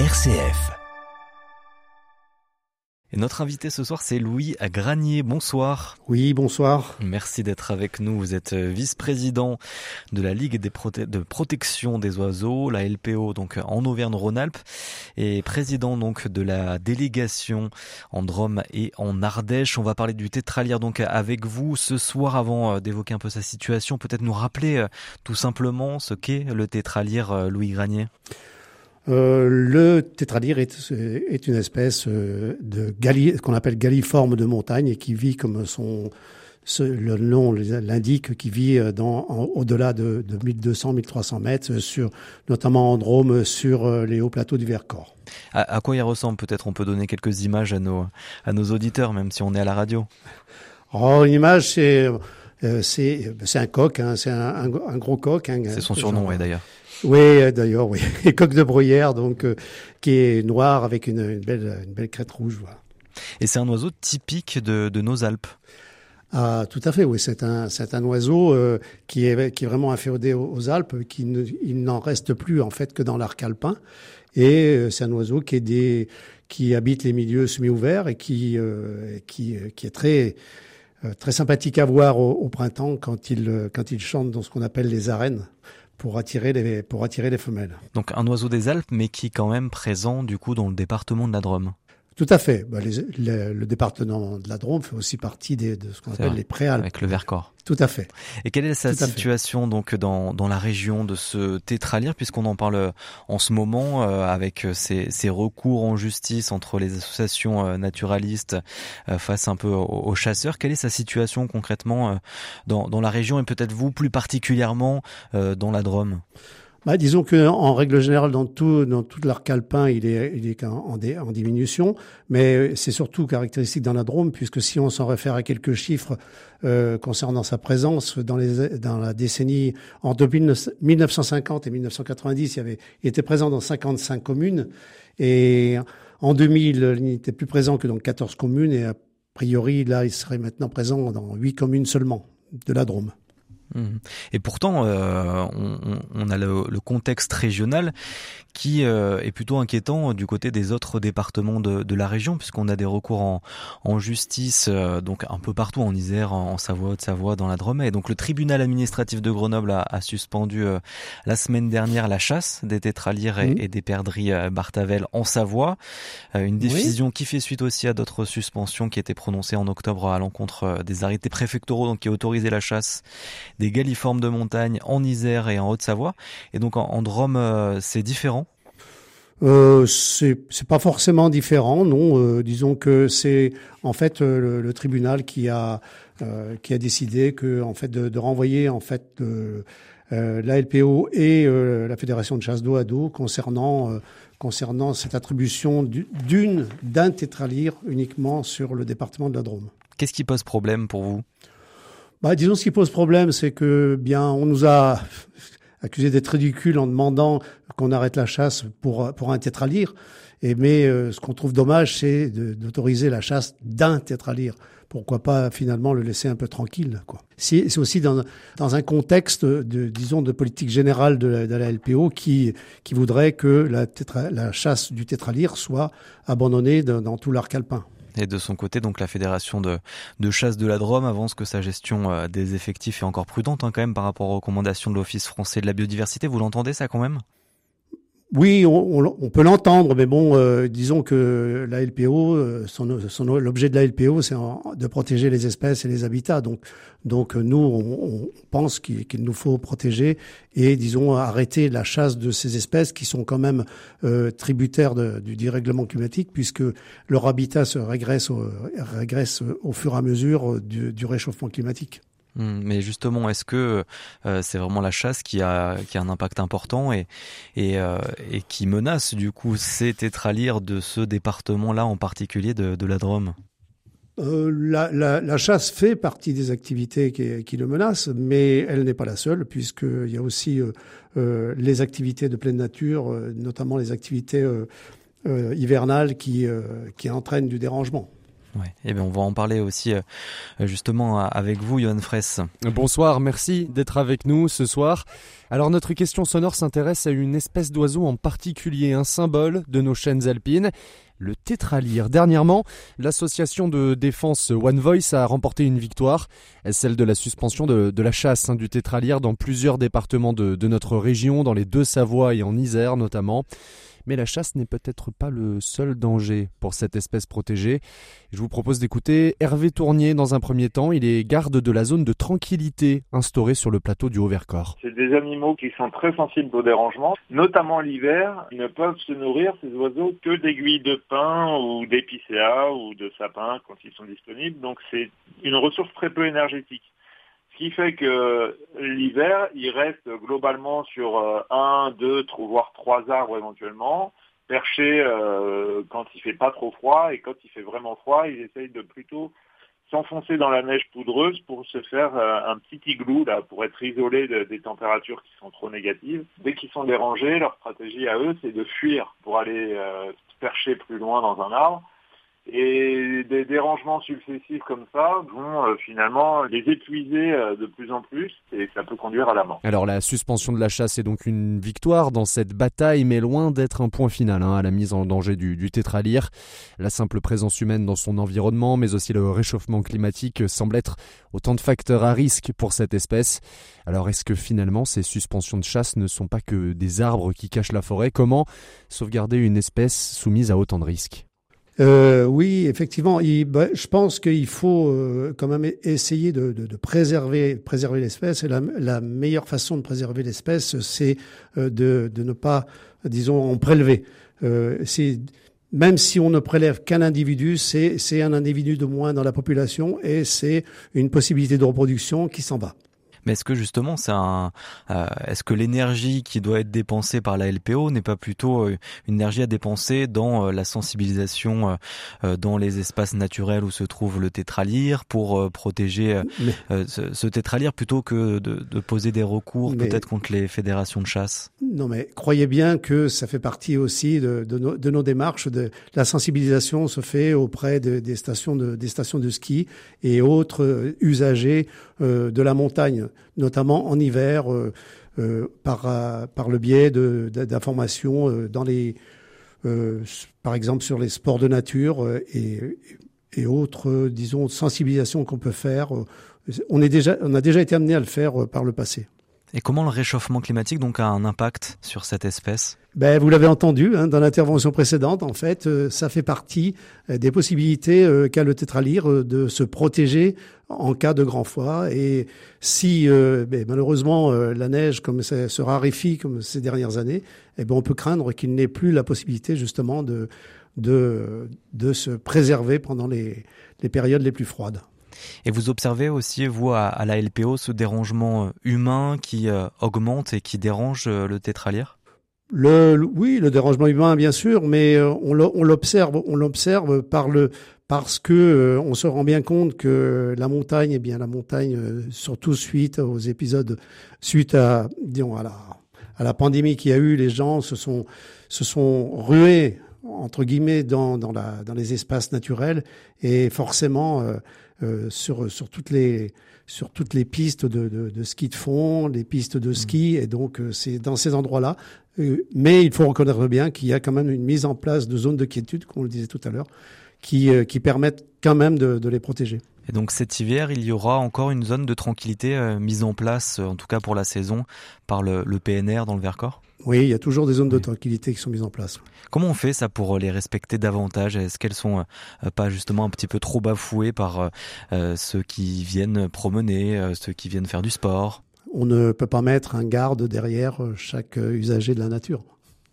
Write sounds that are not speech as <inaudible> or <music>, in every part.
RCF. Et notre invité ce soir, c'est Louis Granier. Bonsoir. Oui, bonsoir. Merci d'être avec nous. Vous êtes vice-président de la Ligue des de protection des oiseaux, la LPO, donc en Auvergne-Rhône-Alpes, et président donc de la délégation en Drôme et en Ardèche. On va parler du tétralier donc avec vous ce soir. Avant d'évoquer un peu sa situation, peut-être nous rappeler euh, tout simplement ce qu'est le tétralier, euh, Louis Granier. Euh, le tétralyre est, est, une espèce euh, de qu'on appelle galliforme de montagne et qui vit comme son le nom l'indique, qui vit euh, dans, au-delà de, de 1200-1300 mètres, sur, notamment en Drôme, sur les hauts plateaux du Vercors. À, à quoi il ressemble? Peut-être on peut donner quelques images à nos, à nos auditeurs, même si on est à la radio. Oh, une image, c'est c'est c'est un coq, hein, c'est un, un, gros coq. Hein, c'est son surnom, oui, d'ailleurs. Oui, euh, d'ailleurs, oui. <laughs> Et coq de bruyère, donc, euh, qui est noir avec une, une, belle, une belle crête rouge. Voilà. Et c'est un oiseau typique de, de nos Alpes. Ah, tout à fait, oui. C'est un, c'est un oiseau euh, qui, est, qui est vraiment inféodé aux, Alpes, qui ne, il n'en reste plus en fait que dans l'arc alpin. Et euh, c'est un oiseau qui est des, qui habite les milieux semi-ouverts et qui, euh, qui, qui est très, très sympathique à voir au, au, printemps quand il, quand il chante dans ce qu'on appelle les arènes pour attirer les pour attirer les femelles. Donc un oiseau des Alpes, mais qui est quand même présent du coup dans le département de la Drôme. Tout à fait. Bah, les, le département de la Drôme fait aussi partie des, de ce qu'on appelle les préalpes. Avec le Vercors. Tout à fait. Et quelle est sa situation donc dans, dans la région de ce tétralire, puisqu'on en parle en ce moment euh, avec ces, ces, recours en justice entre les associations euh, naturalistes euh, face un peu aux, aux, chasseurs. Quelle est sa situation concrètement euh, dans, dans la région et peut-être vous plus particulièrement euh, dans la Drôme? Bah, disons que en règle générale, dans tout dans tout l'arc alpin, il est il est en, diminution, mais c'est surtout caractéristique dans la Drôme, puisque si on s'en réfère à quelques chiffres euh, concernant sa présence dans les dans la décennie entre 1950 et 1990, il avait il était présent dans 55 communes. Et en 2000, il n'était plus présent que dans 14 communes. Et a priori là, il serait maintenant présent dans 8 communes seulement de la Drôme. Mhm. Et pourtant, euh, on, on, a le, le, contexte régional qui euh, est plutôt inquiétant du côté des autres départements de, de la région, puisqu'on a des recours en, en justice, euh, donc un peu partout en Isère, en Savoie, Haute-Savoie, dans la Drôme. Et donc le tribunal administratif de Grenoble a, a suspendu euh, la semaine dernière la chasse des tétralières et, mmh. et, des perdrix Bartavel en Savoie. une décision oui. qui fait suite aussi à d'autres suspensions qui étaient prononcées en octobre à l'encontre des arrêtés préfectoraux, donc qui autorisaient la chasse des galliformes de montagne en Isère et en Haute-Savoie. Et donc en, en Drôme, c'est différent? Euh, c'est pas forcément différent, non. Euh, disons que c'est en fait euh, le, le, tribunal qui a euh, qui a décidé que en fait de, de renvoyer en fait euh, la LPO et la fédération de chasse d'eau à dos concernant concernant cette attribution d'une d'un tétralire uniquement sur le département de la Drôme. Qu'est-ce qui pose problème pour vous? Bah, disons ce qui pose problème, c'est que bien on nous a accusé d'être ridicule en demandant qu'on arrête la chasse pour, pour un tétralyre. Et, mais euh, ce qu'on trouve dommage, c'est d'autoriser la chasse d'un tétralyre. Pourquoi pas finalement le laisser un peu tranquille quoi. C'est aussi dans, dans un contexte de disons de politique générale de la, de la LPO qui qui voudrait que la, tétra, la chasse du tétralyre soit abandonnée dans, dans tout l'arc alpin. Et de son côté, donc la fédération de, de chasse de la Drôme avance que sa gestion euh, des effectifs est encore prudente hein, quand même par rapport aux recommandations de l'Office français de la biodiversité. Vous l'entendez ça quand même? Oui, on, on, peut l'entendre, mais bon, euh, disons que la LPO, euh, l'objet de la LPO, c'est de protéger les espèces et les habitats. Donc, donc nous, on, pense qu'il, nous faut protéger et, disons, arrêter la chasse de ces espèces qui sont quand même euh, tributaires du dérèglement climatique, puisque leur habitat se régresse au, régresse au fur et à mesure du réchauffement climatique. Mmh, mais justement, est-ce que euh, c'est vraiment la chasse qui a, un impact important euh, et qui menace du coup ces tétralyres de ce département-là en particulier de, la Drôme? Euh, la, chasse fait partie des activités qui, le menacent, mais elle n'est pas la seule, puisqu'il y a aussi les activités de pleine nature, notamment les activités hivernales qui entraînent du dérangement. Ouais. Eh bien, on va en parler aussi justement avec vous, Johan Fraisse. Bonsoir, merci d'être avec nous ce soir. Alors notre question sonore s'intéresse à une espèce d'oiseau en particulier, un symbole de nos chaînes alpines le tétralyre. Dernièrement, l'association de défense One Voice a remporté une victoire, celle de la suspension de, la chasse hein, du tétralyre dans plusieurs départements de, de notre région, dans les deux Savoie et en Isère notamment. Mais la chasse n'est peut-être pas le seul danger pour cette espèce protégée. Je vous propose d'écouter Hervé Tournier dans un premier temps. Il est garde de la zone de tranquillité instaurée sur le plateau du Haut-Vercors. C'est des animaux qui sont très sensibles aux dérangements, notamment l'hiver. Ils ne peuvent se nourrir, ces oiseaux, que d'aiguilles de pin ou d'épicéas ou de sapins quand ils sont disponibles. Donc c'est une ressource très peu énergétique. Ce qui fait que l'hiver, il reste globalement sur euh, un, deux, voire trois arbres éventuellement, perchés euh, quand il fait pas trop froid et quand il fait vraiment froid, ils essayent de plutôt s'enfoncer dans la neige poudreuse pour se faire euh, un petit igloo là pour être isolé des températures qui sont trop négatives. Dès qu'ils sont dérangés, leur stratégie à eux c'est de fuir pour aller percher plus loin dans un arbre et des dérangements successifs comme ça vont euh, finalement les épuiser euh, de plus en plus et ça peut conduire à la mort. Alors la suspension de la chasse est donc une victoire dans cette bataille mais loin d'être un point final hein, à la mise en danger du, du tétralyre. La simple présence humaine dans son environnement mais aussi le réchauffement climatique semblent être autant de facteurs à risque pour cette espèce. Alors est-ce que finalement ces suspensions de chasse ne sont pas que des arbres qui cachent la forêt? Comment sauvegarder une espèce soumise à autant de risques? Euh, oui, effectivement. Bah, je pense qu'il faut euh, quand même essayer de, préserver, préserver l'espèce. Et la, meilleure façon de préserver l'espèce, c'est euh, de, ne pas, disons, en prélever. Euh, même si on ne prélève qu'un individu, c'est un individu de moins dans la population et c'est une possibilité de reproduction qui s'en va. Mais est-ce que justement, c'est un, euh, est-ce que l'énergie qui doit être dépensée par la LPO n'est pas plutôt euh, une énergie à dépenser dans euh, la sensibilisation dans les espaces naturels où se trouve le tétralyre pour protéger ce, ce, tétralyre plutôt que de, de poser des recours peut-être contre les fédérations de chasse? Non, mais croyez bien que ça fait partie aussi de, de, nos, de nos, démarches. De, la sensibilisation se fait auprès des stations de, des stations de ski et autres usagers de la montagne notamment en hiver, euh, euh, par, euh, par le biais d'informations dans les, par exemple sur les sports de nature et, autres, disons, sensibilisations qu'on peut faire. On, on a déjà été amené à le faire par le passé. Et comment le réchauffement climatique donc a un impact sur cette espèce? Ben, vous l'avez entendu hein, dans l'intervention précédente, en fait, euh, ça fait partie euh, des possibilités euh, qu'a le tétralyre de se protéger en cas de grand froid. Et si ben, malheureusement la neige comme ça, se raréfie comme ces dernières années, eh ben, on peut craindre qu'il n'ait plus la possibilité justement de, de, de se préserver pendant les, les périodes les plus froides. Et vous observez aussi, vous, à, la LPO, ce dérangement humain qui augmente et qui dérange le tétralyre le, oui, le dérangement humain, bien sûr, mais euh, on l'observe, on l'observe par le parce que euh, on se rend bien compte que la montagne, eh bien la montagne, euh, surtout suite aux épisodes, suite à, disons, à la, à la pandémie qu'il y a eu, les gens se sont se sont rués entre guillemets dans, dans, la, dans les espaces naturels. Et forcément sur sur toutes les sur toutes les pistes de, de, de, ski de fond, les pistes de ski, et donc c'est dans ces endroits-là. Euh, mais il faut reconnaître bien qu'il y a quand même une mise en place de zones de quiétude, comme on le disait tout à l'heure, qui, euh, qui permettent quand même de, de, les protéger. Et donc cet hiver, il y aura encore une zone de tranquillité euh, mise en place, en tout cas pour la saison, par le, le, PNR dans le Vercors Oui, il y a toujours des zones de tranquillité qui sont mises en place. Comment on fait ça pour les respecter davantage? Est-ce qu'elles sont pas justement un petit peu trop bafouées par ceux qui viennent promener, ceux qui viennent faire du sport? On ne peut pas mettre un garde derrière chaque usager de la nature.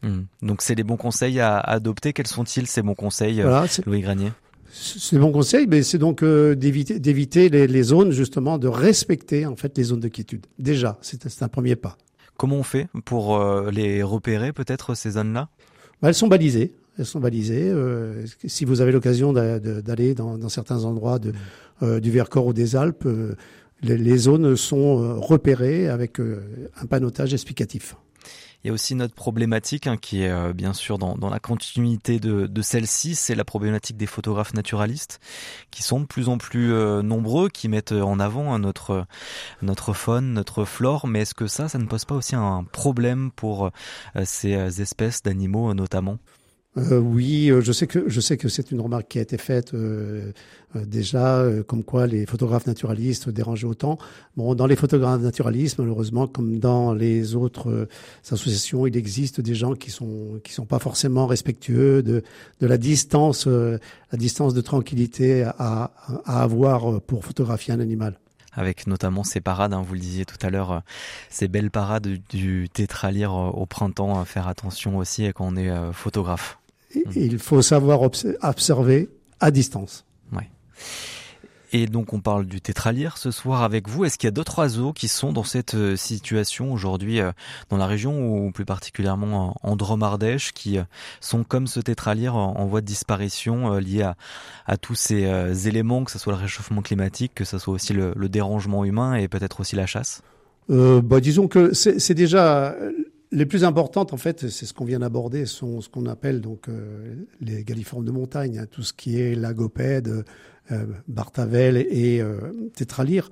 Hmm. Donc c'est les bons conseils à adopter. Quels sont-ils ces bons conseils, euh, Louis Granier ces bons conseils, mais c'est donc euh, d'éviter d'éviter les, zones justement, de respecter en fait les zones de quiétude. Déjà, c'est un premier pas. Comment on fait pour euh, les repérer peut-être ces zones-là? Bah, Elles sont balisées. Elles sont balisées. si vous avez l'occasion d'aller dans, dans, certains endroits de, du Vercors ou des Alpes, les, zones sont euh, repérées avec euh, un panotage explicatif. Il y a aussi notre problématique hein, qui est euh, bien sûr dans, dans, la continuité de, de celle-ci, c'est la problématique des photographes naturalistes qui sont de plus en plus euh, nombreux, qui mettent en avant hein, notre notre faune, notre flore. Mais est-ce que ça, ça ne pose pas aussi un problème pour euh, ces espèces d'animaux notamment? Euh, oui, je sais que je sais que c'est une remarque qui a été faite euh, déjà, comme quoi les photographes naturalistes dérangeaient autant. Bon, dans les photographes naturalistes, malheureusement, comme dans les autres associations, il existe des gens qui sont qui sont pas forcément respectueux de de la distance, la distance de tranquillité à, à avoir pour photographier un animal avec notamment ces parades, hein, vous le disiez tout à l'heure, euh, ces belles parades du tétralyre euh, au printemps, à faire attention aussi quand on est photographe. Il faut savoir observer à distance. Ouais. Et donc on parle du tétralyre ce soir avec vous. Est-ce qu'il y a d'autres oiseaux qui sont dans cette euh, situation aujourd'hui euh, dans la région ou plus particulièrement en Dromardèche qui euh, sont comme ce tétralyre en voie de disparition lié à, à tous ces éléments, que ce soit le réchauffement climatique, que ce soit aussi le, le dérangement humain et peut-être aussi la chasse? Euh, bah, Disons que c'est déjà les plus importantes, en fait, c'est ce qu'on vient d'aborder, sont ce qu'on appelle donc les galliformes de montagne, hein, tout ce qui est lagopède, euh, Bartavel et euh, Tétralyre.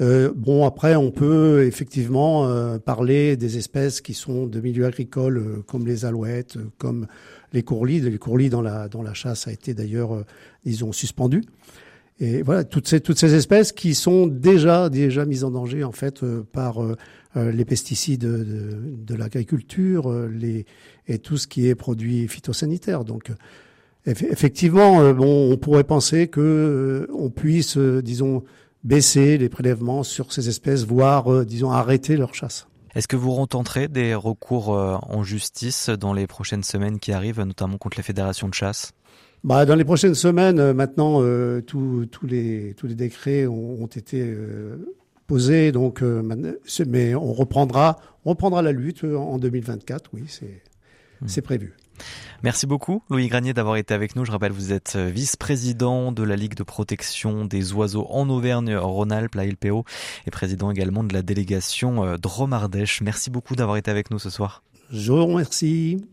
Euh, bon, après, on peut effectivement parler des espèces qui sont de milieux agricoles, comme les alouettes, comme les courlis. Les courlis dans la dans la chasse a été d'ailleurs, disons, suspendu. Et voilà, toutes ces toutes ces espèces qui sont déjà déjà mises en danger en fait par les pesticides de, l'agriculture, et tout ce qui est produit phytosanitaire. Donc Effectivement, euh, bon, on pourrait penser que euh, on puisse, euh, disons, baisser les prélèvements sur ces espèces, voire, disons, arrêter leur chasse. Est-ce que vous retenterez des recours en justice dans les prochaines semaines qui arrivent, notamment contre les fédérations de chasse? Bah, dans les prochaines semaines, maintenant, tous, les, tous les décrets ont, ont été posés, donc, mais on reprendra, on reprendra la lutte en 2024. Oui, c'est, hmm. c'est prévu. Merci beaucoup Louis Granier d'avoir été avec nous. Je rappelle, vous êtes euh, vice-président de la Ligue de protection des oiseaux en Auvergne-Rhône-Alpes, la LPO, et président également de la délégation euh, Dromardèche. Merci beaucoup d'avoir été avec nous ce soir. Je vous remercie.